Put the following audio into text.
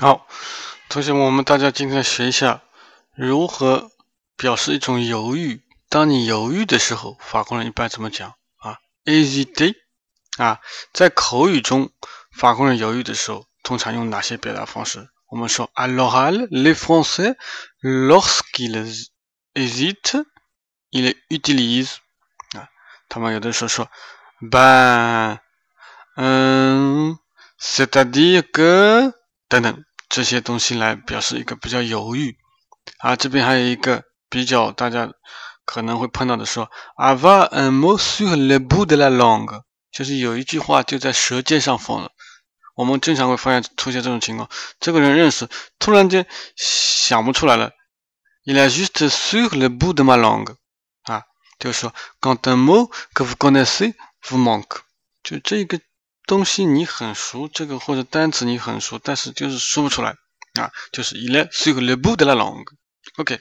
好，同学们，我们大家今天学一下如何表示一种犹豫。当你犹豫的时候，法国人一般怎么讲啊？hésiter 啊，在口语中，法国人犹豫的时候，通常用哪些表达方式？我们说，à l'oral，les Français lorsqu'ils hésitent，ils utilisent 啊，他们有的时候说，ben，嗯，c'est-à-dire que 等等这些东西来表示一个比较犹豫啊。这边还有一个比较大家可能会碰到的说，avoir un mot sur le bout de la langue，就是有一句话就在舌尖上放了。我们经常会发现出现这种情况，这个人认识，突然间想不出来了。Il est juste sur le bout de ma langue，啊，就是说，quand un mot que vous connaissez vous manque，就这个。东西你很熟，这个或者单词你很熟，但是就是说不出来啊，就是 il est sur le bout de la langue。OK。